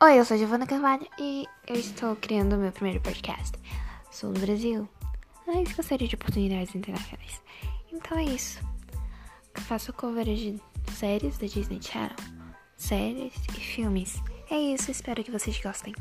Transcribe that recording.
Oi, eu sou a Giovana Carvalho e eu estou criando o meu primeiro podcast. Sou do Brasil, mas gostaria de oportunidades internacionais. Então é isso. Eu faço coverage de séries da Disney Channel, séries e filmes. É isso, espero que vocês gostem.